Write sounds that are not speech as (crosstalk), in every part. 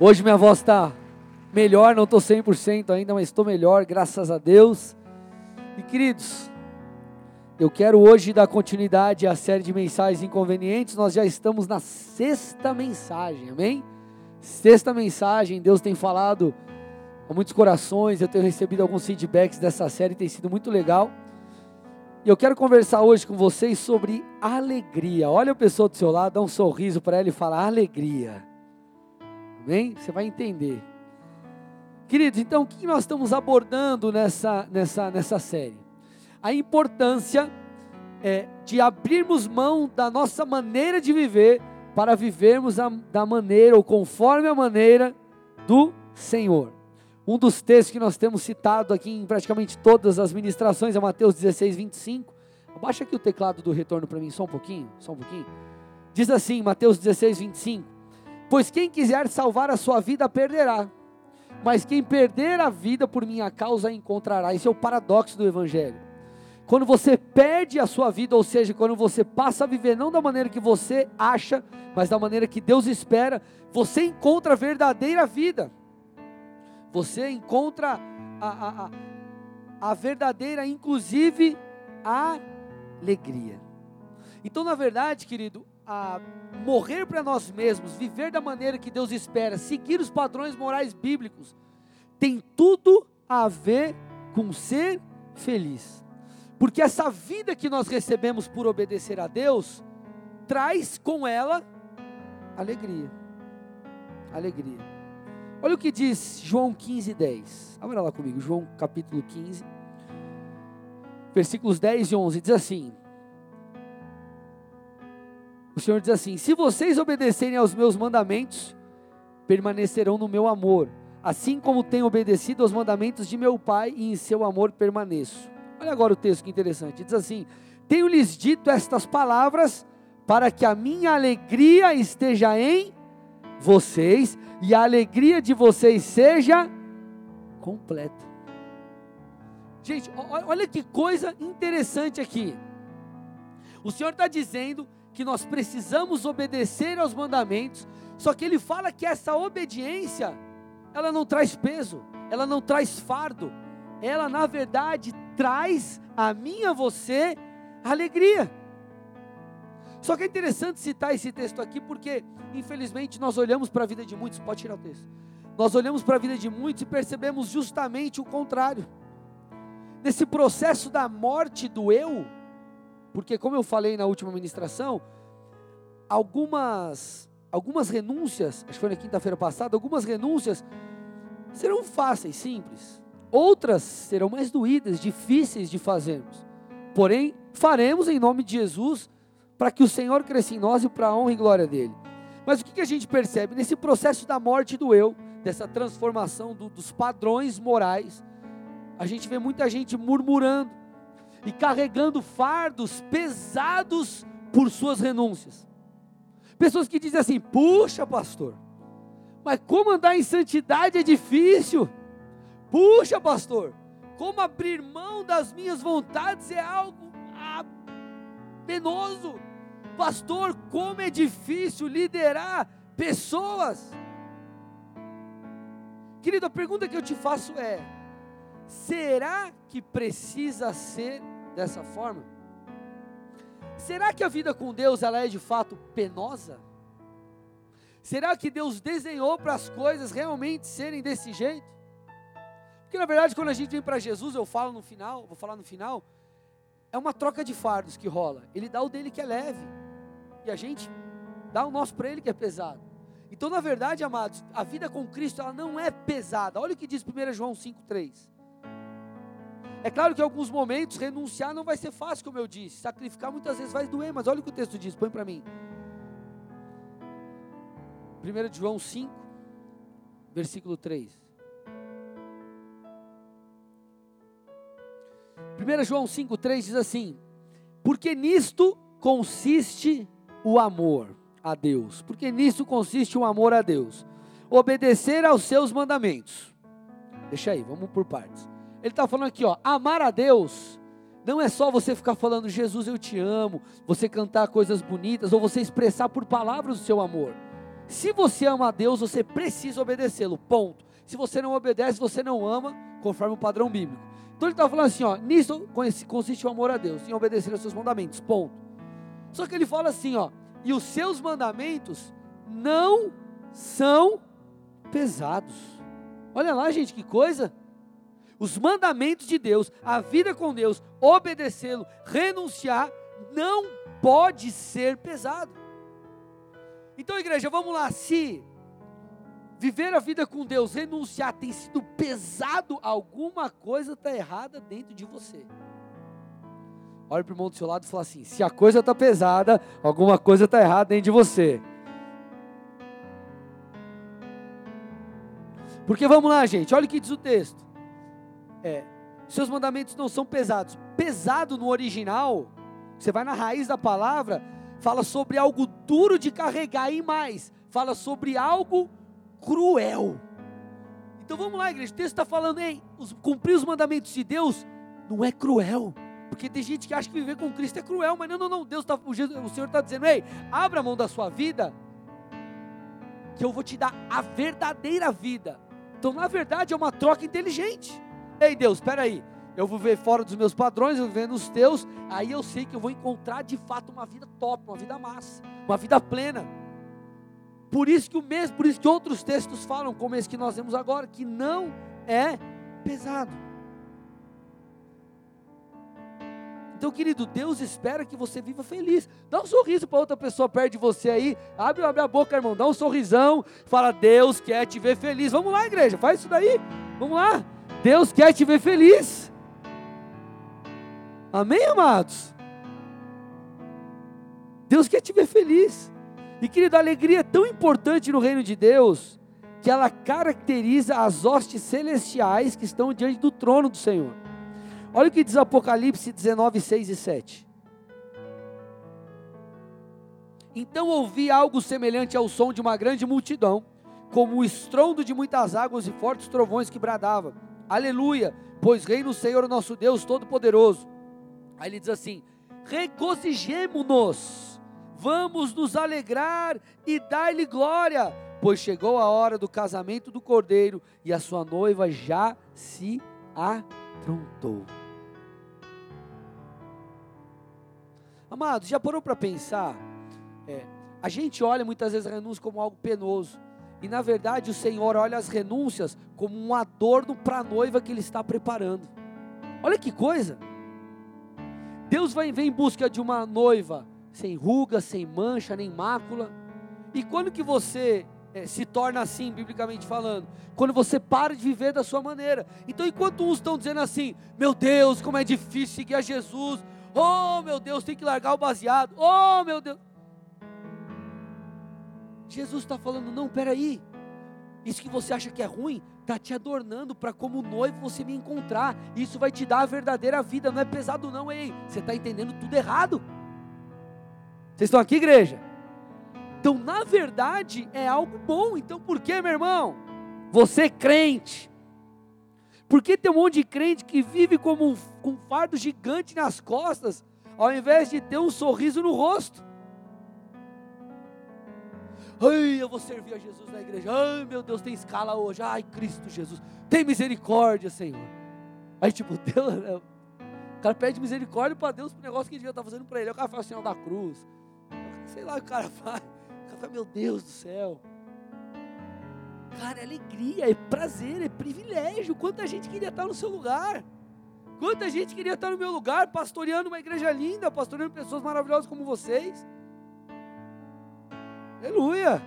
Hoje minha voz está melhor, não estou 100% ainda, mas estou melhor, graças a Deus. E queridos, eu quero hoje dar continuidade à série de mensagens inconvenientes. Nós já estamos na sexta mensagem, amém? Sexta mensagem, Deus tem falado a muitos corações. Eu tenho recebido alguns feedbacks dessa série, tem sido muito legal. E eu quero conversar hoje com vocês sobre alegria. Olha a pessoa do seu lado, dá um sorriso para ela e fala alegria. Amém? Você vai entender. Queridos, então o que nós estamos abordando nessa, nessa, nessa série? A importância é, de abrirmos mão da nossa maneira de viver para vivermos a, da maneira ou conforme a maneira do Senhor. Um dos textos que nós temos citado aqui em praticamente todas as ministrações é Mateus 16, 25. Abaixa aqui o teclado do retorno para mim, só um pouquinho, só um pouquinho. Diz assim, Mateus 16, 25. Pois quem quiser salvar a sua vida, perderá. Mas quem perder a vida por minha causa, encontrará. Esse é o paradoxo do Evangelho. Quando você perde a sua vida, ou seja, quando você passa a viver não da maneira que você acha, mas da maneira que Deus espera, você encontra a verdadeira vida você encontra a, a, a, a verdadeira, inclusive, alegria. Então, na verdade, querido, a morrer para nós mesmos, viver da maneira que Deus espera, seguir os padrões morais bíblicos, tem tudo a ver com ser feliz. Porque essa vida que nós recebemos por obedecer a Deus, traz com ela alegria. Alegria. Olha o que diz João 15, 10. Abra lá comigo, João capítulo 15, versículos 10 e 11. Diz assim: O Senhor diz assim: Se vocês obedecerem aos meus mandamentos, permanecerão no meu amor, assim como tenho obedecido aos mandamentos de meu Pai e em seu amor permaneço. Olha agora o texto que interessante. Diz assim: Tenho-lhes dito estas palavras para que a minha alegria esteja em vocês e a alegria de vocês seja completa. Gente, olha que coisa interessante aqui. O Senhor está dizendo que nós precisamos obedecer aos mandamentos, só que Ele fala que essa obediência, ela não traz peso, ela não traz fardo, ela na verdade traz a mim a você alegria. Só que é interessante citar esse texto aqui porque, infelizmente, nós olhamos para a vida de muitos, pode tirar o texto. Nós olhamos para a vida de muitos e percebemos justamente o contrário. Nesse processo da morte do eu, porque como eu falei na última ministração, algumas algumas renúncias, acho que foi na quinta-feira passada, algumas renúncias serão fáceis, simples. Outras serão mais doídas, difíceis de fazermos. Porém, faremos em nome de Jesus para que o Senhor cresça em nós e para a honra e glória dele. Mas o que, que a gente percebe? Nesse processo da morte do eu, dessa transformação do, dos padrões morais, a gente vê muita gente murmurando e carregando fardos pesados por suas renúncias. Pessoas que dizem assim: puxa, pastor, mas como andar em santidade é difícil. Puxa, pastor, como abrir mão das minhas vontades é algo penoso. Pastor, como é difícil liderar pessoas. Querido, a pergunta que eu te faço é: será que precisa ser dessa forma? Será que a vida com Deus ela é de fato penosa? Será que Deus desenhou para as coisas realmente serem desse jeito? Porque na verdade, quando a gente vem para Jesus, eu falo no final, vou falar no final, é uma troca de fardos que rola. Ele dá o dele que é leve e a gente dá o nosso para Ele que é pesado. Então, na verdade, amados, a vida com Cristo ela não é pesada. Olha o que diz 1 João 5,3. É claro que em alguns momentos renunciar não vai ser fácil, como eu disse. Sacrificar muitas vezes vai doer, mas olha o que o texto diz, põe para mim. 1 João 5, versículo 3. 1 João 5,3 diz assim: Porque nisto consiste o amor a Deus, porque nisso consiste o amor a Deus. Obedecer aos seus mandamentos. Deixa aí, vamos por partes. Ele está falando aqui, ó, amar a Deus não é só você ficar falando Jesus eu te amo, você cantar coisas bonitas ou você expressar por palavras o seu amor. Se você ama a Deus, você precisa obedecê-lo. Ponto. Se você não obedece, você não ama, conforme o padrão bíblico. Então ele está falando assim, ó, nisso consiste o amor a Deus, em obedecer aos seus mandamentos. Ponto. Só que ele fala assim, ó, e os seus mandamentos não são pesados. Olha lá, gente, que coisa. Os mandamentos de Deus, a vida com Deus, obedecê-lo, renunciar, não pode ser pesado. Então, igreja, vamos lá. Se viver a vida com Deus, renunciar, tem sido pesado, alguma coisa está errada dentro de você. Olha para o irmão do seu lado e fala assim: se a coisa está pesada, alguma coisa está errada dentro de você. Porque vamos lá, gente, olha o que diz o texto. É, seus mandamentos não são pesados. Pesado no original, você vai na raiz da palavra, fala sobre algo duro de carregar e mais, fala sobre algo cruel. Então vamos lá, igreja. O texto está falando, ei, os, cumprir os mandamentos de Deus não é cruel. Porque tem gente que acha que viver com Cristo é cruel, mas não, não, não. Deus tá, o, o Senhor está dizendo, ei, abra a mão da sua vida, que eu vou te dar a verdadeira vida. Então, na verdade, é uma troca inteligente. Ei, Deus, espera aí. Eu vou ver fora dos meus padrões, eu vou ver nos teus, aí eu sei que eu vou encontrar de fato uma vida top, uma vida massa, uma vida plena. Por isso que o mesmo, por isso que outros textos falam, como esse que nós vemos agora, que não é pesado. Então, querido, Deus espera que você viva feliz. Dá um sorriso para outra pessoa perto de você aí. Abre, abre a boca, irmão. Dá um sorrisão. Fala, Deus quer te ver feliz. Vamos lá, igreja. Faz isso daí. Vamos lá. Deus quer te ver feliz. Amém, amados? Deus quer te ver feliz. E querido, a alegria é tão importante no reino de Deus que ela caracteriza as hostes celestiais que estão diante do trono do Senhor. Olha o que diz Apocalipse 19, 6 e 7. Então ouvi algo semelhante ao som de uma grande multidão, como o estrondo de muitas águas e fortes trovões que bradava: Aleluia, pois reina o Senhor nosso Deus Todo-Poderoso. Aí ele diz assim: regozijemo-nos, vamos nos alegrar e dar-lhe glória, pois chegou a hora do casamento do cordeiro e a sua noiva já se aprontou. Amados, já parou para pensar? É, a gente olha muitas vezes a renúncia como algo penoso. E na verdade o Senhor olha as renúncias como um adorno para a noiva que Ele está preparando. Olha que coisa! Deus vai vem em busca de uma noiva sem ruga, sem mancha, nem mácula. E quando que você é, se torna assim, biblicamente falando? Quando você para de viver da sua maneira. Então, enquanto uns estão dizendo assim: Meu Deus, como é difícil seguir a Jesus, Oh, meu Deus, tem que largar o baseado. Oh, meu Deus. Jesus está falando: não, peraí. Isso que você acha que é ruim, está te adornando para como noivo você me encontrar. Isso vai te dar a verdadeira vida. Não é pesado, não, ei. Você está entendendo tudo errado. Vocês estão aqui, igreja? Então, na verdade, é algo bom. Então, por que, meu irmão? Você crente, porque tem um monte de crente que vive como um, um fardo gigante nas costas, ao invés de ter um sorriso no rosto. Ai, eu vou servir a Jesus na igreja. Ai, meu Deus, tem escala hoje. Ai, Cristo Jesus, tem misericórdia, Senhor. Aí, tipo, (laughs) Deus, né? o cara pede misericórdia para Deus pro negócio que ele devia estar fazendo para ele. O cara faz o sinal da cruz. Sei lá o cara faz. O cara fala, meu Deus do céu. Cara, é alegria, é prazer, é privilégio. Quanta gente queria estar no seu lugar. Quanta gente queria estar no meu lugar, pastoreando uma igreja linda, pastoreando pessoas maravilhosas como vocês. Aleluia.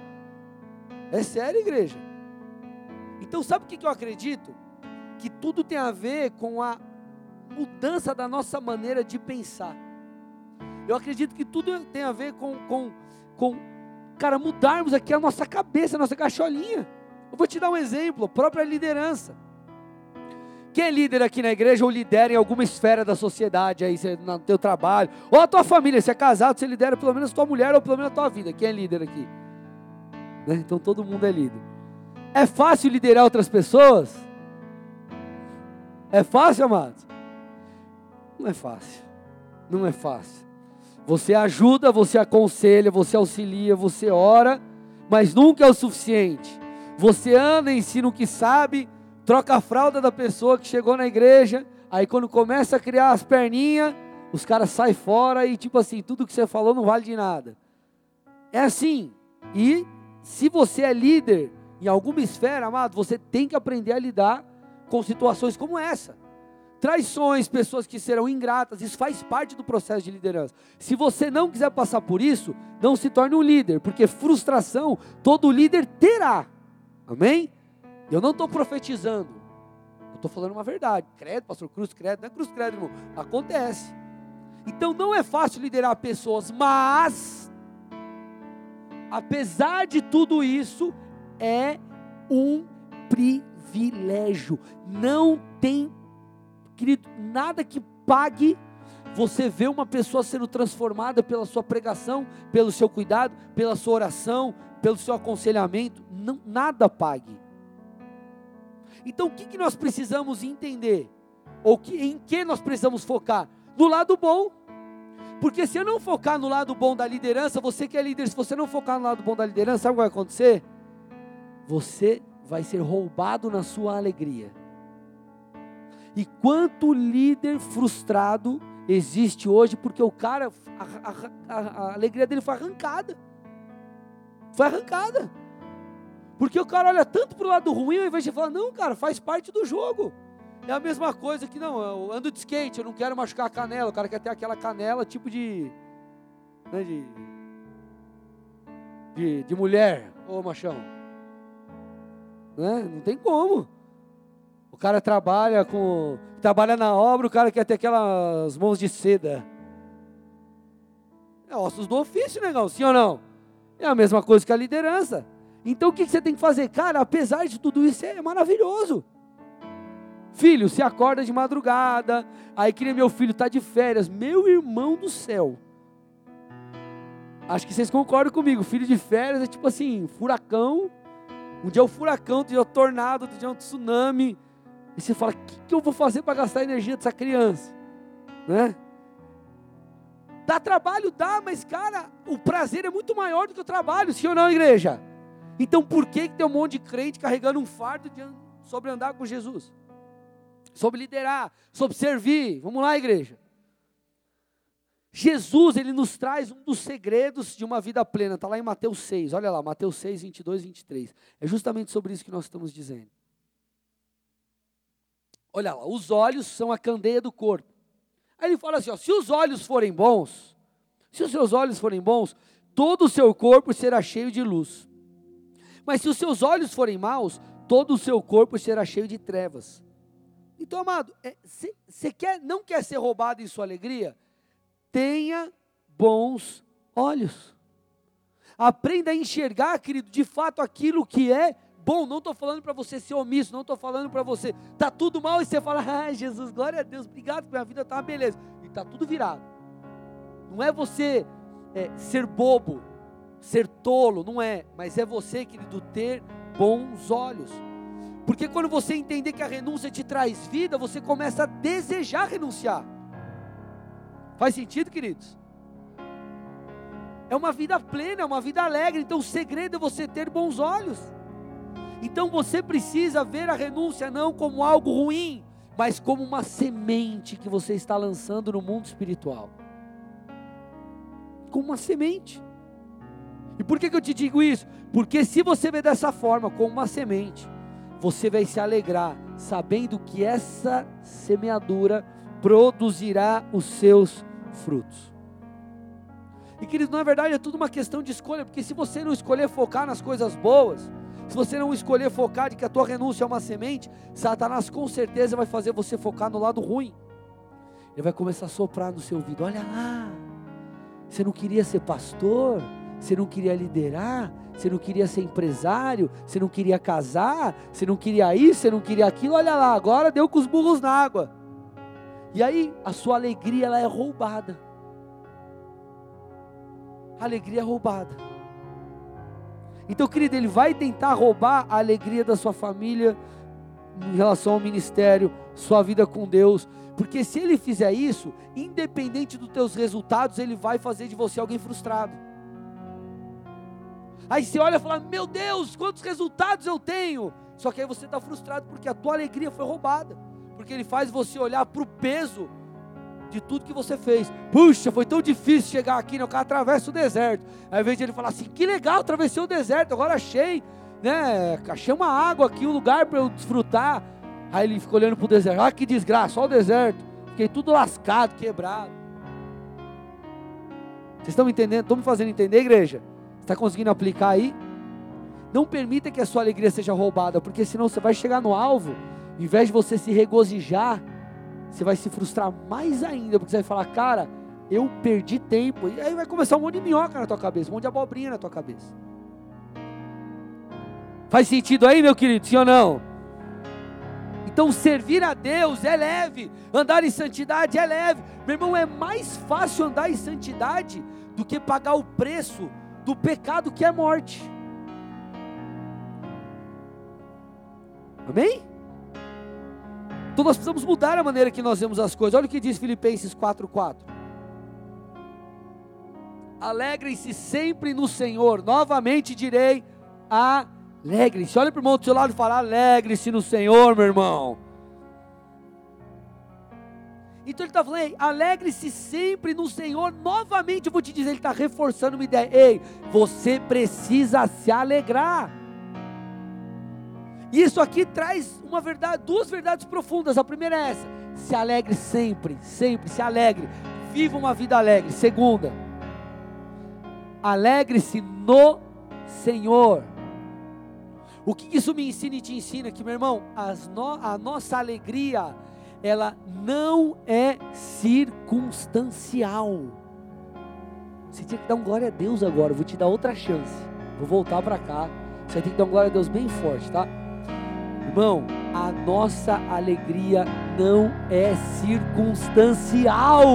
É sério, igreja. Então, sabe o que eu acredito? Que tudo tem a ver com a mudança da nossa maneira de pensar. Eu acredito que tudo tem a ver com, com, com cara, mudarmos aqui a nossa cabeça, a nossa cacholinha. Eu vou te dar um exemplo, a própria liderança. Quem é líder aqui na igreja ou lidera em alguma esfera da sociedade aí, no teu trabalho, ou a tua família, se é casado, você lidera pelo menos a tua mulher ou pelo menos a tua vida. Quem é líder aqui? Né? Então todo mundo é líder. É fácil liderar outras pessoas? É fácil, amados? Não é fácil. Não é fácil. Você ajuda, você aconselha, você auxilia, você ora, mas nunca é o suficiente. Você anda, ensina o que sabe, troca a fralda da pessoa que chegou na igreja, aí quando começa a criar as perninhas, os caras saem fora e tipo assim, tudo que você falou não vale de nada. É assim. E se você é líder em alguma esfera, amado, você tem que aprender a lidar com situações como essa. Traições, pessoas que serão ingratas, isso faz parte do processo de liderança. Se você não quiser passar por isso, não se torne um líder, porque frustração todo líder terá. Amém? Eu não estou profetizando, eu estou falando uma verdade. Credo, pastor Cruz, credo, não é Cruz, credo, irmão. Acontece. Então não é fácil liderar pessoas, mas, apesar de tudo isso, é um privilégio. Não tem, querido, nada que pague você ver uma pessoa sendo transformada pela sua pregação, pelo seu cuidado, pela sua oração, pelo seu aconselhamento. Não, nada pague. Então o que, que nós precisamos entender? Ou que, em que nós precisamos focar? No lado bom. Porque se eu não focar no lado bom da liderança, você que é líder, se você não focar no lado bom da liderança, sabe o que vai acontecer? Você vai ser roubado na sua alegria. E quanto líder frustrado existe hoje porque o cara, a, a, a, a alegria dele foi arrancada. Foi arrancada. Porque o cara olha tanto para o lado ruim, ao invés de falar, não, cara, faz parte do jogo. É a mesma coisa que, não, eu ando de skate, eu não quero machucar a canela, o cara quer ter aquela canela tipo de. Né, de, de, de mulher, ô machão. Né? Não tem como. O cara trabalha com. Trabalha na obra, o cara quer ter aquelas mãos de seda. É ossos do ofício, negão, sim ou não? É a mesma coisa que a liderança. Então o que você tem que fazer? Cara, apesar de tudo isso, é maravilhoso. Filho, se acorda de madrugada, aí que meu filho está de férias, meu irmão do céu. Acho que vocês concordam comigo, filho de férias é tipo assim, furacão. Um dia é o furacão, outro dia é o tornado, outro dia é um tsunami. E você fala, o que, que eu vou fazer para gastar a energia dessa criança? Né? Dá trabalho? Dá, mas cara, o prazer é muito maior do que o trabalho, sim ou não, igreja? Então por que, que tem um monte de crente carregando um fardo de, sobre andar com Jesus? sobre liderar, sobre servir. Vamos lá, igreja. Jesus, ele nos traz um dos segredos de uma vida plena. Está lá em Mateus 6. Olha lá, Mateus 6, 22 e 23. É justamente sobre isso que nós estamos dizendo. Olha lá, os olhos são a candeia do corpo. Aí ele fala assim: ó, se os olhos forem bons, se os seus olhos forem bons, todo o seu corpo será cheio de luz. Mas se os seus olhos forem maus, todo o seu corpo será cheio de trevas. Então, amado, você é, quer, não quer ser roubado em sua alegria? Tenha bons olhos. Aprenda a enxergar, querido, de fato aquilo que é bom. Não estou falando para você ser omisso, não estou falando para você, está tudo mal e você fala, (laughs) ah, Jesus, glória a Deus, obrigado, minha vida está beleza. E está tudo virado. Não é você é, ser bobo, ser tolo, não é, mas é você, querido, ter bons olhos. Porque quando você entender que a renúncia te traz vida, você começa a desejar renunciar. Faz sentido, queridos? É uma vida plena, é uma vida alegre. Então o segredo é você ter bons olhos. Então você precisa ver a renúncia não como algo ruim, mas como uma semente que você está lançando no mundo espiritual. Como uma semente. E por que, que eu te digo isso? Porque se você vê dessa forma, como uma semente, você vai se alegrar, sabendo que essa semeadura produzirá os seus frutos. E queridos, na verdade é tudo uma questão de escolha, porque se você não escolher focar nas coisas boas, se você não escolher focar de que a tua renúncia é uma semente, Satanás com certeza vai fazer você focar no lado ruim. Ele vai começar a soprar no seu ouvido: olha lá, você não queria ser pastor, você não queria liderar, você não queria ser empresário, você não queria casar, você não queria isso, você não queria aquilo, olha lá, agora deu com os burros na água. E aí a sua alegria ela é roubada. A alegria é roubada. Então, querido, ele vai tentar roubar a alegria da sua família em relação ao ministério, sua vida com Deus, porque se ele fizer isso, independente dos teus resultados, ele vai fazer de você alguém frustrado. Aí você olha e fala: Meu Deus, quantos resultados eu tenho! Só que aí você está frustrado porque a tua alegria foi roubada. Porque ele faz você olhar para o peso de tudo que você fez. Puxa, foi tão difícil chegar aqui, né? o cara atravessa o deserto. Aí, ao invés de ele falar assim: Que legal, atravessei o deserto, agora achei, né? Achei uma água aqui, um lugar para eu desfrutar. Aí ele ficou olhando para o deserto: Ah, que desgraça, olha o deserto. Fiquei tudo lascado, quebrado. Vocês estão me entendendo? Estão me fazendo entender, igreja? Está conseguindo aplicar aí? Não permita que a sua alegria seja roubada, porque senão você vai chegar no alvo, em vez de você se regozijar, você vai se frustrar mais ainda, porque você vai falar, cara, eu perdi tempo. E aí vai começar um monte de minhoca na tua cabeça, um monte de abobrinha na tua cabeça. Faz sentido aí, meu querido, sim ou não? Então, servir a Deus é leve, andar em santidade é leve. Meu irmão, é mais fácil andar em santidade do que pagar o preço do pecado que é morte. Amém? Então nós precisamos mudar a maneira que nós vemos as coisas. Olha o que diz Filipenses 4:4. Alegrem-se sempre no Senhor. Novamente direi: alegre-se. Olha para o irmão do seu lado e fala: alegre-se no Senhor, meu irmão. Então ele está falando, ei, alegre-se sempre no Senhor. Novamente eu vou te dizer, ele está reforçando uma ideia. Ei, você precisa se alegrar. Isso aqui traz uma verdade, duas verdades profundas. A primeira é essa: se alegre sempre, sempre, se alegre. Viva uma vida alegre. Segunda, alegre-se no Senhor. O que isso me ensina e te ensina? Que, meu irmão, no, a nossa alegria ela não é circunstancial. Você tinha que dar um glória a Deus agora. Vou te dar outra chance. Vou voltar para cá. Você tem que dar um glória a Deus bem forte, tá? Irmão, a nossa alegria não é circunstancial.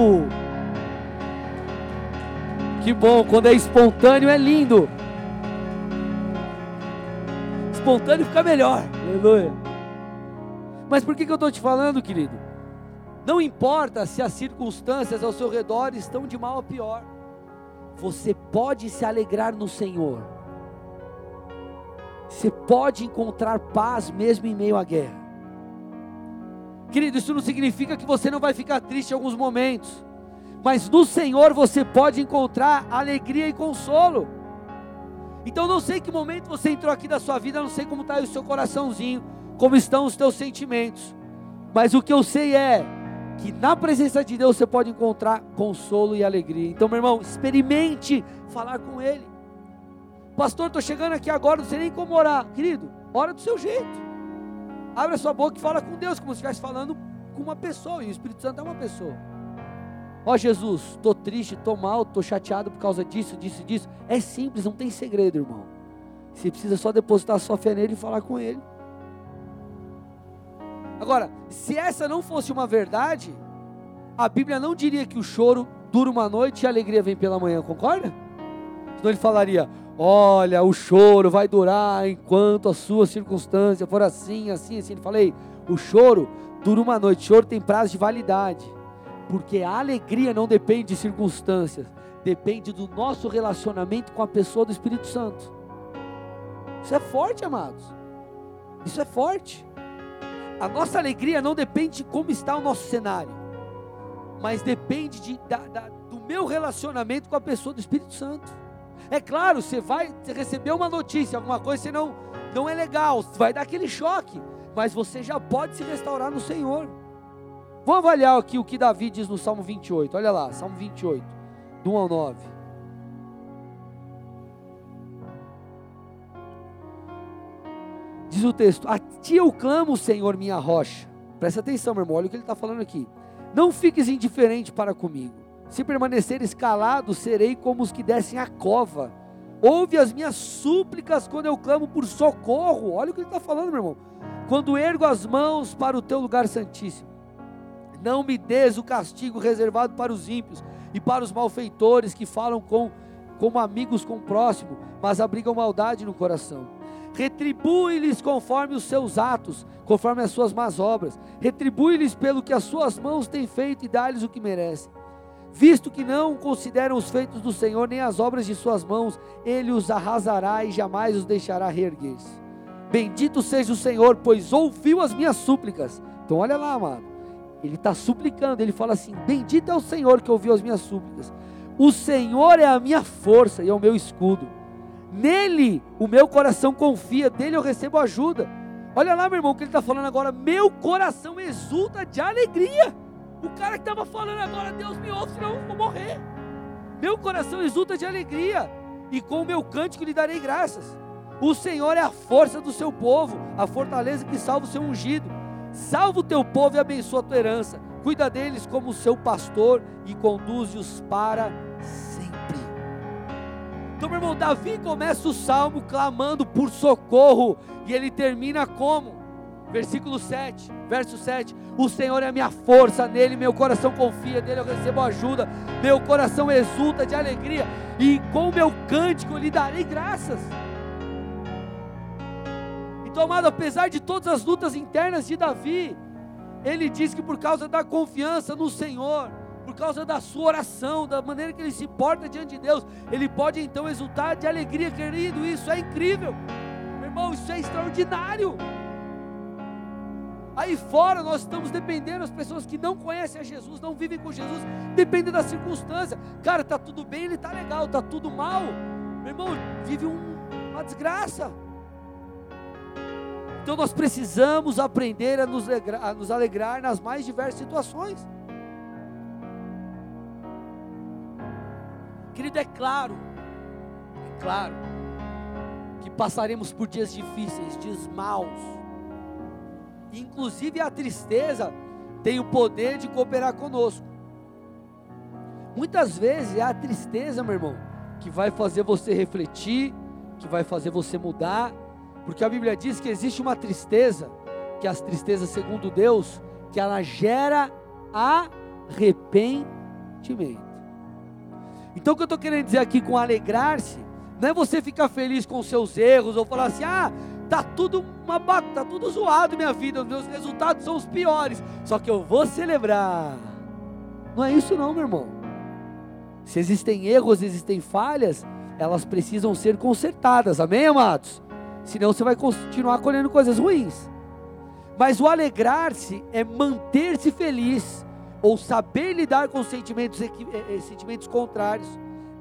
Que bom, quando é espontâneo é lindo. Espontâneo fica melhor. Aleluia. Mas por que, que eu estou te falando, querido? Não importa se as circunstâncias ao seu redor estão de mal a pior, você pode se alegrar no Senhor. Você pode encontrar paz mesmo em meio à guerra. Querido, isso não significa que você não vai ficar triste em alguns momentos, mas no Senhor você pode encontrar alegria e consolo. Então, não sei que momento você entrou aqui da sua vida, não sei como está o seu coraçãozinho, como estão os teus sentimentos. Mas o que eu sei é que na presença de Deus você pode encontrar consolo e alegria. Então, meu irmão, experimente falar com Ele. Pastor, estou chegando aqui agora, não sei nem como orar. Querido, ora do seu jeito. Abre a sua boca e fala com Deus, como se estivesse falando com uma pessoa. E o Espírito Santo é uma pessoa. Ó oh, Jesus, estou triste, estou mal, estou chateado por causa disso, disso, disso. É simples, não tem segredo, irmão. Você precisa só depositar a sua fé nele e falar com ele. Agora, se essa não fosse uma verdade, a Bíblia não diria que o choro dura uma noite e a alegria vem pela manhã, concorda? Senão ele falaria: olha, o choro vai durar enquanto a sua circunstância for assim, assim, assim. Ele falei: o choro dura uma noite, o choro tem prazo de validade, porque a alegria não depende de circunstâncias, depende do nosso relacionamento com a pessoa do Espírito Santo. Isso é forte, amados. Isso é forte. A nossa alegria não depende de como está o nosso cenário, mas depende de, da, da, do meu relacionamento com a pessoa do Espírito Santo. É claro, você vai receber uma notícia, alguma coisa, você não, não é legal, vai dar aquele choque, mas você já pode se restaurar no Senhor. Vamos avaliar aqui o que Davi diz no Salmo 28, olha lá, Salmo 28, do 1 ao 9. Diz o texto: A ti eu clamo, Senhor, minha rocha. Presta atenção, meu irmão, olha o que ele está falando aqui. Não fiques indiferente para comigo. Se permaneceres calado, serei como os que descem a cova. Ouve as minhas súplicas quando eu clamo por socorro. Olha o que ele está falando, meu irmão. Quando ergo as mãos para o teu lugar santíssimo. Não me des o castigo reservado para os ímpios e para os malfeitores que falam com, como amigos com o próximo, mas abrigam maldade no coração retribui-lhes conforme os seus atos, conforme as suas más obras, retribui-lhes pelo que as suas mãos têm feito e dá-lhes o que merecem. Visto que não consideram os feitos do Senhor, nem as obras de suas mãos, ele os arrasará e jamais os deixará reerguer-se. Bendito seja o Senhor, pois ouviu as minhas súplicas. Então, olha lá, amado. Ele está suplicando, ele fala assim: Bendito é o Senhor que ouviu as minhas súplicas. O Senhor é a minha força e é o meu escudo. Nele o meu coração confia, dele eu recebo ajuda. Olha lá, meu irmão, o que ele está falando agora. Meu coração exulta de alegria. O cara que estava falando agora, Deus me ouve, senão eu vou morrer. Meu coração exulta de alegria, e com o meu cântico lhe darei graças. O Senhor é a força do seu povo, a fortaleza que salva o seu ungido. Salva o teu povo e abençoa a tua herança. Cuida deles como o seu pastor e conduze-os para sempre. Então, meu irmão, Davi começa o salmo clamando por socorro, e ele termina como? Versículo 7, verso 7. O Senhor é a minha força, nele meu coração confia, nele eu recebo ajuda, meu coração exulta de alegria, e com meu cântico eu lhe darei graças. Então, amado, apesar de todas as lutas internas de Davi, ele diz que por causa da confiança no Senhor, por causa da sua oração, da maneira que ele se porta diante de Deus, ele pode então exultar de alegria, querido. Isso é incrível, meu irmão, isso é extraordinário. Aí fora nós estamos dependendo, as pessoas que não conhecem a Jesus, não vivem com Jesus, dependem da circunstância. Cara, tá tudo bem, ele tá legal, tá tudo mal. Meu irmão, vive um, uma desgraça. Então nós precisamos aprender a nos, a nos alegrar nas mais diversas situações. Querido, é claro, é claro, que passaremos por dias difíceis, dias maus Inclusive a tristeza tem o poder de cooperar conosco. Muitas vezes é a tristeza, meu irmão, que vai fazer você refletir, que vai fazer você mudar, porque a Bíblia diz que existe uma tristeza, que as tristezas segundo Deus, que ela gera arrependimento. Então o que eu estou querendo dizer aqui com alegrar-se, não é você ficar feliz com os seus erros ou falar assim, ah, Tá tudo uma tá tudo zoado minha vida, os meus resultados são os piores. Só que eu vou celebrar. Não é isso não, meu irmão. Se existem erros, existem falhas, elas precisam ser consertadas. Amém, amados? Senão você vai continuar colhendo coisas ruins. Mas o alegrar-se é manter-se feliz ou saber lidar com sentimentos, eh, eh, sentimentos contrários,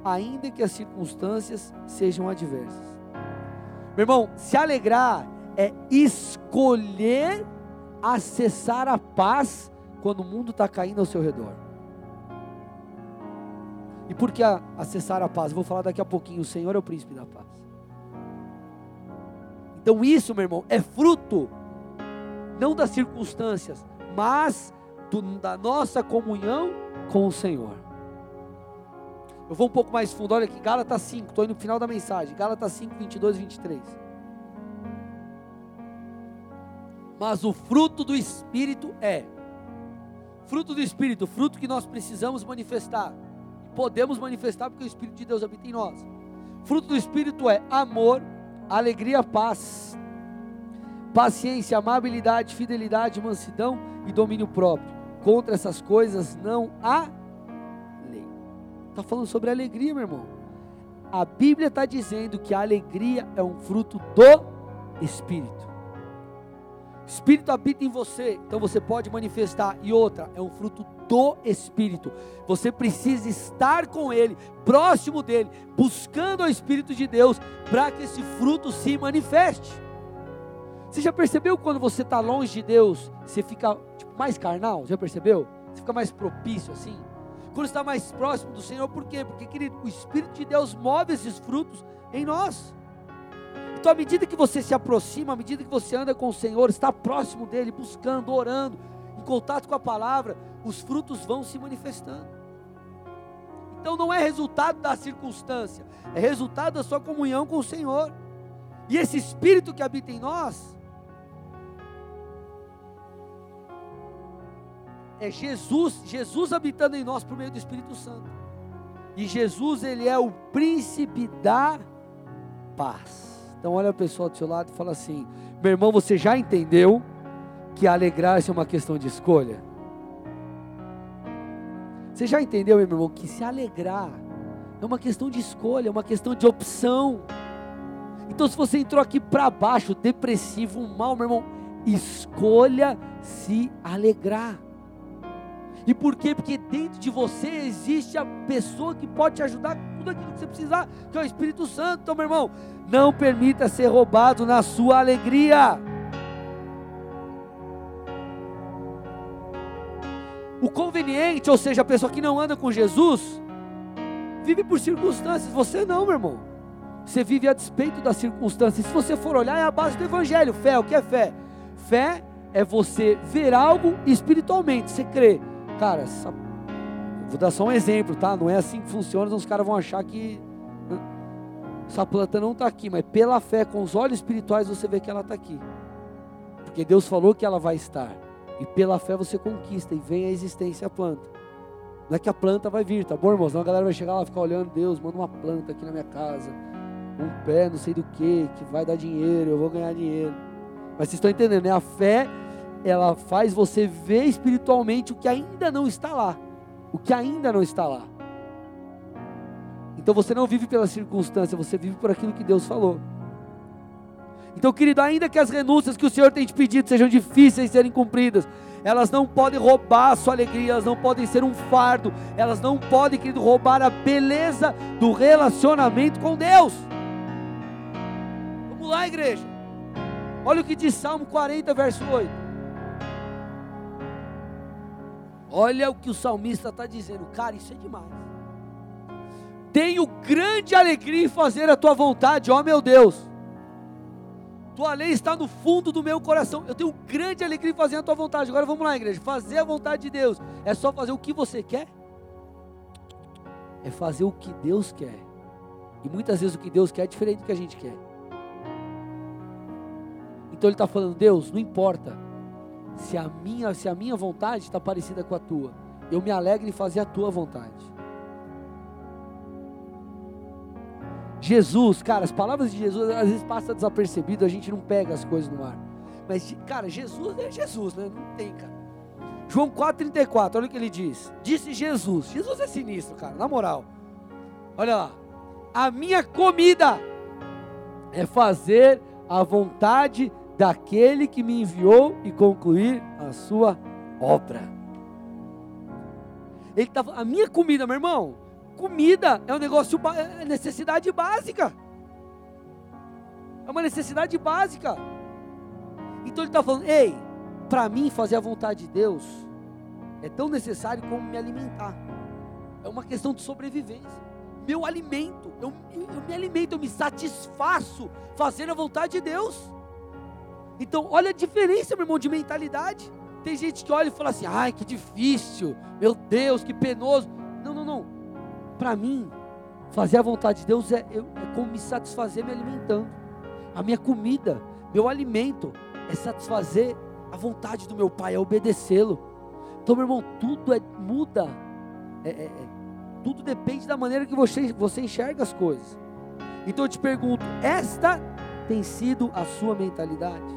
ainda que as circunstâncias sejam adversas. Meu irmão, se alegrar é escolher acessar a paz quando o mundo está caindo ao seu redor. E por que acessar a paz? vou falar daqui a pouquinho. O Senhor é o príncipe da paz. Então, isso, meu irmão, é fruto não das circunstâncias, mas do, da nossa comunhão com o Senhor. Eu vou um pouco mais fundo, olha aqui, Gálatas 5, estou indo no final da mensagem, Gálatas 5, 22 e 23. Mas o fruto do Espírito é, fruto do Espírito, fruto que nós precisamos manifestar, podemos manifestar porque o Espírito de Deus habita em nós. Fruto do Espírito é amor, alegria, paz, paciência, amabilidade, fidelidade, mansidão e domínio próprio. Contra essas coisas não há Está falando sobre alegria, meu irmão. A Bíblia está dizendo que a alegria é um fruto do Espírito. Espírito habita em você, então você pode manifestar. E outra, é um fruto do Espírito. Você precisa estar com Ele, próximo dele, buscando o Espírito de Deus, para que esse fruto se manifeste. Você já percebeu quando você está longe de Deus, você fica mais carnal? Já percebeu? Você fica mais propício assim? quando está mais próximo do Senhor, por quê? Porque, querido, o Espírito de Deus move esses frutos em nós. Então, à medida que você se aproxima, à medida que você anda com o Senhor, está próximo dEle, buscando, orando, em contato com a palavra, os frutos vão se manifestando. Então, não é resultado da circunstância, é resultado da sua comunhão com o Senhor. E esse Espírito que habita em nós, é Jesus, Jesus habitando em nós por meio do Espírito Santo. E Jesus, ele é o príncipe da paz. Então olha a pessoa do seu lado e fala assim: "Meu irmão, você já entendeu que alegrar-se é uma questão de escolha?" Você já entendeu, meu irmão, que se alegrar é uma questão de escolha, é uma questão de opção. Então, se você entrou aqui para baixo, depressivo, mal, meu irmão, escolha se alegrar. E por quê? Porque dentro de você existe a pessoa que pode te ajudar com tudo aquilo que você precisar, que é o Espírito Santo. Então, meu irmão, não permita ser roubado na sua alegria. O conveniente, ou seja, a pessoa que não anda com Jesus, vive por circunstâncias. Você não, meu irmão. Você vive a despeito das circunstâncias. Se você for olhar, é a base do Evangelho. Fé, o que é fé? Fé é você ver algo espiritualmente. Você crê. Cara, vou dar só um exemplo, tá? Não é assim que funciona, senão os caras vão achar que essa planta não está aqui, mas pela fé, com os olhos espirituais, você vê que ela está aqui. Porque Deus falou que ela vai estar. E pela fé você conquista e vem a existência a planta. Não é que a planta vai vir, tá bom, irmãos? Não a galera vai chegar lá e ficar olhando, Deus, manda uma planta aqui na minha casa. Um pé, não sei do que, que vai dar dinheiro, eu vou ganhar dinheiro. Mas vocês estão entendendo, né? A fé, ela faz você ver espiritualmente o que ainda não está lá. O que ainda não está lá. Então você não vive pela circunstância, você vive por aquilo que Deus falou. Então, querido, ainda que as renúncias que o Senhor tem te pedido sejam difíceis de serem cumpridas, elas não podem roubar a sua alegria, elas não podem ser um fardo, elas não podem, querido, roubar a beleza do relacionamento com Deus. Vamos lá, igreja. Olha o que diz Salmo 40, verso 8. Olha o que o salmista está dizendo, cara, isso é demais. Tenho grande alegria em fazer a tua vontade, ó meu Deus tua lei está no fundo do meu coração. Eu tenho grande alegria em fazer a tua vontade. Agora vamos lá, igreja. Fazer a vontade de Deus é só fazer o que você quer? É fazer o que Deus quer. E muitas vezes o que Deus quer é diferente do que a gente quer. Então ele está falando, Deus, não importa se a minha, se a minha vontade está parecida com a tua. Eu me alegro em fazer a tua vontade. Jesus, cara, as palavras de Jesus às vezes passa desapercebido, a gente não pega as coisas no ar. Mas, cara, Jesus é Jesus, né? Não tem, cara. João 4,34, olha o que ele diz. Disse Jesus. Jesus é sinistro, cara, na moral. Olha lá. A minha comida é fazer a vontade daquele que me enviou e concluir a sua obra. Ele tá, a minha comida, meu irmão, Comida é um negócio, é necessidade básica. É uma necessidade básica. Então ele está falando, ei, para mim fazer a vontade de Deus é tão necessário como me alimentar. É uma questão de sobrevivência. Meu alimento, eu, eu me alimento, eu me satisfaço fazendo a vontade de Deus. Então, olha a diferença, meu irmão, de mentalidade. Tem gente que olha e fala assim: ai, que difícil, meu Deus, que penoso. Não, não, não. Para mim, fazer a vontade de Deus é, é, é como me satisfazer me alimentando. A minha comida, meu alimento, é satisfazer a vontade do meu Pai, é obedecê-lo. Então, meu irmão, tudo é, muda. É, é, é, tudo depende da maneira que você, você enxerga as coisas. Então eu te pergunto: esta tem sido a sua mentalidade?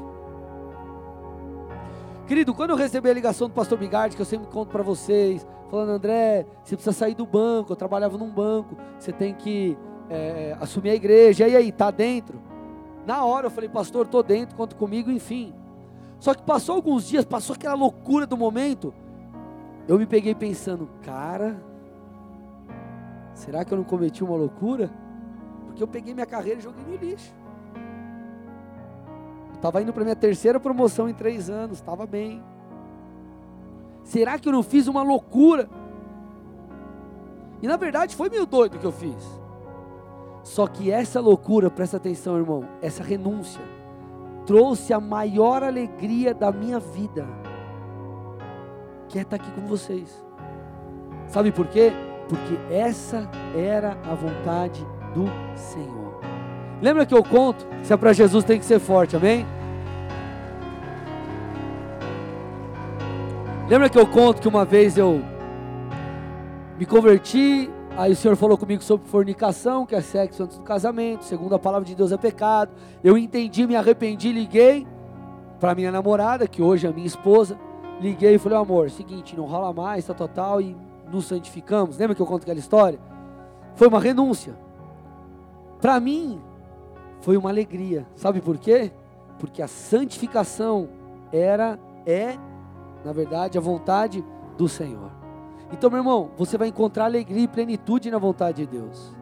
Querido, quando eu recebi a ligação do pastor Bigardi, que eu sempre conto para vocês, falando, André, você precisa sair do banco, eu trabalhava num banco, você tem que é, assumir a igreja, e aí, tá dentro? Na hora eu falei, pastor, tô dentro, conta comigo, enfim. Só que passou alguns dias, passou aquela loucura do momento, eu me peguei pensando, cara, será que eu não cometi uma loucura? Porque eu peguei minha carreira e joguei no lixo. Estava indo para minha terceira promoção em três anos, estava bem. Será que eu não fiz uma loucura? E na verdade foi meio doido o que eu fiz. Só que essa loucura, presta atenção, irmão, essa renúncia trouxe a maior alegria da minha vida, que é estar aqui com vocês. Sabe por quê? Porque essa era a vontade do Senhor. Lembra que eu conto? Se é para Jesus tem que ser forte, amém? Lembra que eu conto que uma vez eu me converti, aí o Senhor falou comigo sobre fornicação, que é sexo antes do casamento, segundo a palavra de Deus é pecado. Eu entendi, me arrependi, liguei para minha namorada, que hoje é minha esposa. Liguei e falei, amor, seguinte, não rola mais, tal, tal, tal, e nos santificamos, lembra que eu conto aquela história? Foi uma renúncia. Para mim, foi uma alegria. Sabe por quê? Porque a santificação era, é, na verdade, a vontade do Senhor. Então, meu irmão, você vai encontrar alegria e plenitude na vontade de Deus.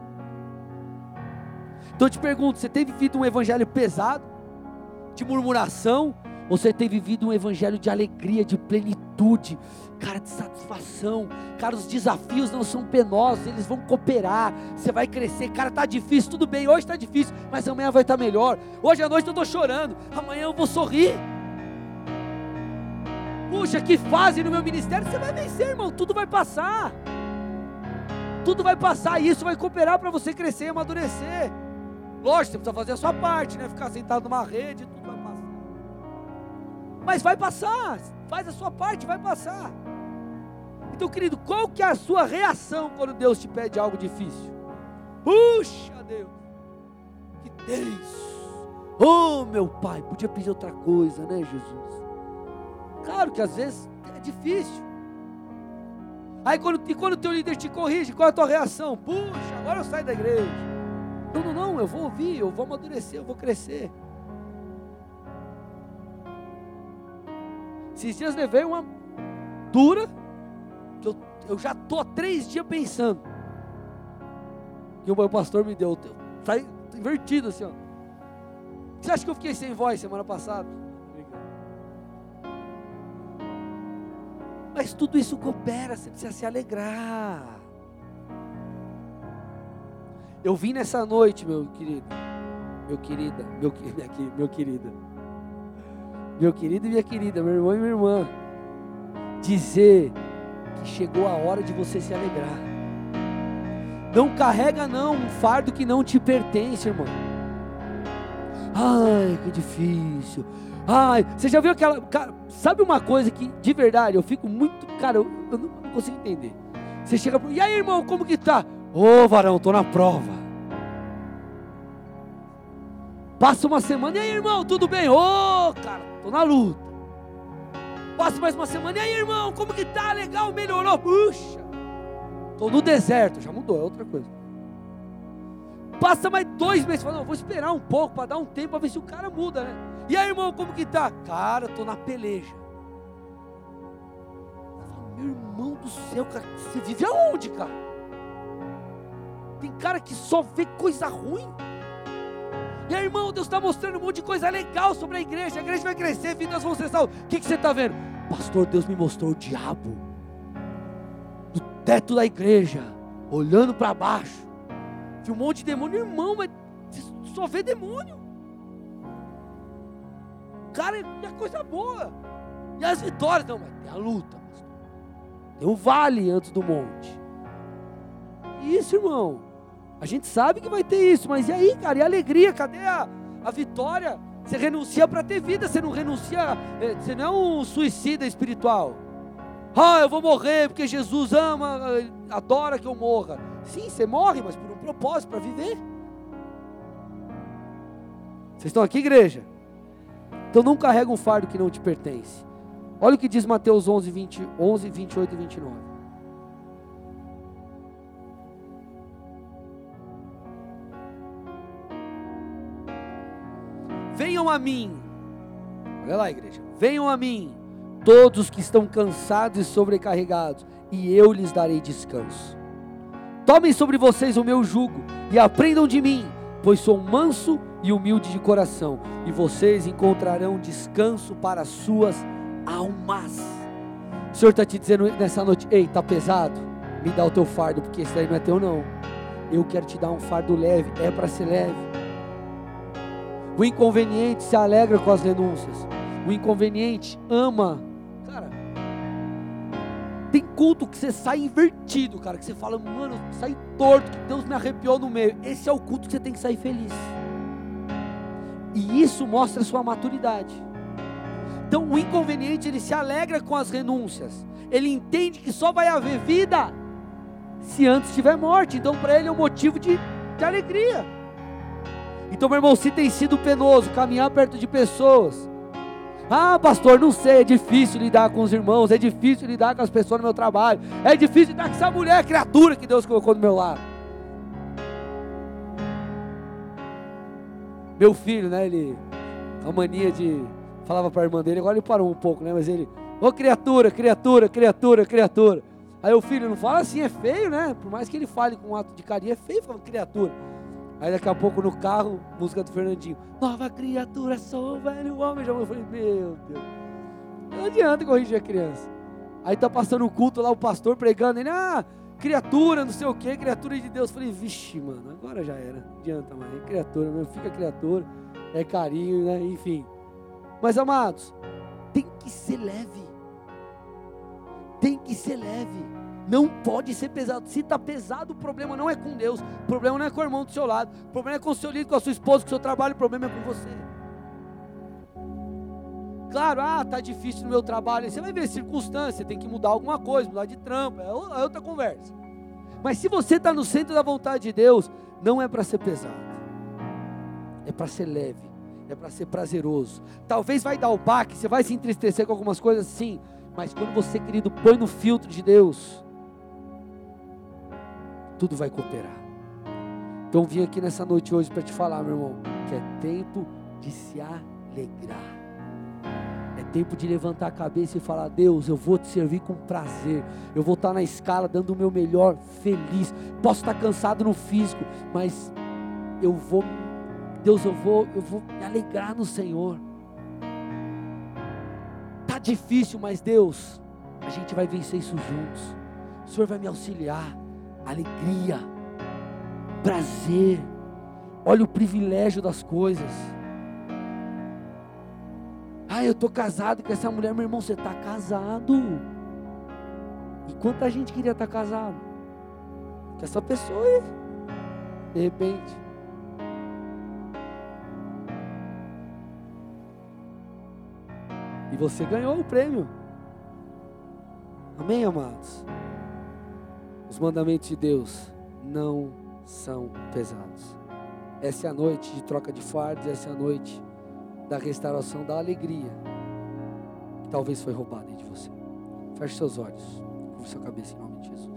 Então eu te pergunto: você tem vivido um evangelho pesado, de murmuração, você tem vivido um evangelho de alegria, de plenitude, cara, de satisfação? Cara, os desafios não são penosos, eles vão cooperar, você vai crescer. Cara, tá difícil, tudo bem, hoje está difícil, mas amanhã vai estar tá melhor. Hoje à noite eu estou chorando, amanhã eu vou sorrir. Puxa, que fase no meu ministério, você vai vencer, irmão, tudo vai passar. Tudo vai passar e isso vai cooperar para você crescer e amadurecer. Lógico, você precisa fazer a sua parte, né? Ficar sentado numa rede, tudo. Mas vai passar. Faz a sua parte, vai passar. Então, querido, qual que é a sua reação quando Deus te pede algo difícil? Puxa, Deus, que tenso. Oh, meu Pai, podia pedir outra coisa, né, Jesus? Claro que às vezes é difícil. Aí quando, e quando o teu líder te corrige, qual é a tua reação? Puxa, agora eu saio da igreja. Não, não, não, eu vou ouvir, eu vou amadurecer, eu vou crescer. Esses dias levei uma dura, que eu, eu já estou há três dias pensando. Que o meu pastor me deu. Está invertido assim, ó. Você acha que eu fiquei sem voz semana passada? Mas tudo isso coopera, você precisa se alegrar. Eu vim nessa noite, meu querido, meu querida, meu, minha, (laughs) meu querida, meu querido e minha querida, meu irmão e minha irmã, dizer que chegou a hora de você se alegrar. Não carrega não um fardo que não te pertence, irmão. Ai, que difícil. Ai, você já viu aquela. Cara, sabe uma coisa que, de verdade, eu fico muito. Cara, eu, eu não consigo entender. Você chega pro. E aí, irmão, como que tá? Ô oh, varão, estou na prova. Passa uma semana, e aí irmão, tudo bem? Ô oh, cara, estou na luta. Passa mais uma semana, e aí irmão, como que tá? Legal, melhorou? Puxa, estou no deserto, já mudou, é outra coisa. Passa mais dois meses, fala, não, vou esperar um pouco para dar um tempo para ver se o cara muda, né? E aí irmão, como que tá? Cara, estou na peleja. Meu irmão do céu, cara, você vive aonde, cara? Tem cara que só vê coisa ruim. E aí, irmão, Deus está mostrando um monte de coisa legal sobre a igreja. A igreja vai crescer, vidas vão ser salvas. O que, que você está vendo? Pastor, Deus me mostrou o diabo no teto da igreja, olhando para baixo. Tinha um monte de demônio, irmão, mas só vê demônio. Cara, é coisa boa. E as vitórias, não, mas tem a luta, pastor. Tem um vale antes do monte. Isso, irmão. A gente sabe que vai ter isso, mas e aí, cara? E a alegria? Cadê a, a vitória? Você renuncia para ter vida, você não renuncia, é, você não é um suicida espiritual. Ah, eu vou morrer porque Jesus ama, adora que eu morra. Sim, você morre, mas por um propósito, para viver. Vocês estão aqui, igreja? Então não carrega um fardo que não te pertence. Olha o que diz Mateus 11, 20, 11 28 e 29. Venham a mim, olha lá, igreja, venham a mim, todos que estão cansados e sobrecarregados, e eu lhes darei descanso. Tomem sobre vocês o meu jugo e aprendam de mim, pois sou manso e humilde de coração, e vocês encontrarão descanso para as suas almas. O Senhor está te dizendo nessa noite: ei, está pesado? Me dá o teu fardo, porque esse daí não é teu, não. Eu quero te dar um fardo leve, é para ser leve. O inconveniente se alegra com as renúncias. O inconveniente ama. Cara, tem culto que você sai invertido, cara. Que você fala, mano, sai torto, que Deus me arrepiou no meio. Esse é o culto que você tem que sair feliz. E isso mostra a sua maturidade. Então o inconveniente ele se alegra com as renúncias. Ele entende que só vai haver vida se antes tiver morte. Então para ele é um motivo de, de alegria. Então, meu irmão, se tem sido penoso caminhar perto de pessoas Ah, pastor, não sei, é difícil lidar com os irmãos, é difícil lidar com as pessoas no meu trabalho, é difícil lidar com essa mulher, criatura que Deus colocou do meu lado. Meu filho, né, ele, a mania de, falava para a irmã dele, agora ele parou um pouco, né, mas ele, ô oh, criatura, criatura, criatura, criatura. Aí o filho não fala assim, é feio, né? Por mais que ele fale com um ato de carinho, é feio falar criatura. Aí daqui a pouco no carro, música do Fernandinho. Nova criatura, sou velho homem. Já falei, meu Deus. Não adianta corrigir a criança. Aí tá passando o culto lá, o pastor pregando. Ele, ah, criatura, não sei o que, criatura de Deus. Eu falei, vixe, mano, agora já era. Não adianta mais. É criatura mesmo, fica criatura. É carinho, né? Enfim. Mas amados, tem que ser leve. Tem que ser leve. Não pode ser pesado. Se está pesado, o problema não é com Deus. O problema não é com o irmão do seu lado. O problema é com o seu líder, com a sua esposa, com o seu trabalho. O problema é com você. Claro, ah, tá difícil no meu trabalho. Você vai ver circunstância, tem que mudar alguma coisa, mudar de trampo. É, é outra conversa. Mas se você está no centro da vontade de Deus, não é para ser pesado. É para ser leve. É para ser prazeroso. Talvez vai dar o baque, você vai se entristecer com algumas coisas, sim. Mas quando você, querido, põe no filtro de Deus, tudo vai cooperar. Então vim aqui nessa noite hoje para te falar, meu irmão, que é tempo de se alegrar. É tempo de levantar a cabeça e falar: Deus, eu vou te servir com prazer. Eu vou estar na escala dando o meu melhor, feliz. Posso estar cansado no físico, mas eu vou, Deus, eu vou, eu vou me alegrar no Senhor. Tá difícil, mas Deus, a gente vai vencer isso juntos. O Senhor vai me auxiliar alegria, prazer. Olha o privilégio das coisas. Ah, eu estou casado com essa mulher, meu irmão, você está casado. E quanta gente queria estar tá casado? Que essa pessoa aí, de repente. E você ganhou o prêmio. Amém, amados? Os mandamentos de Deus não são pesados. Essa é a noite de troca de fardos, essa é a noite da restauração da alegria que talvez foi roubada de você. Feche seus olhos, curva sua cabeça em nome de Jesus.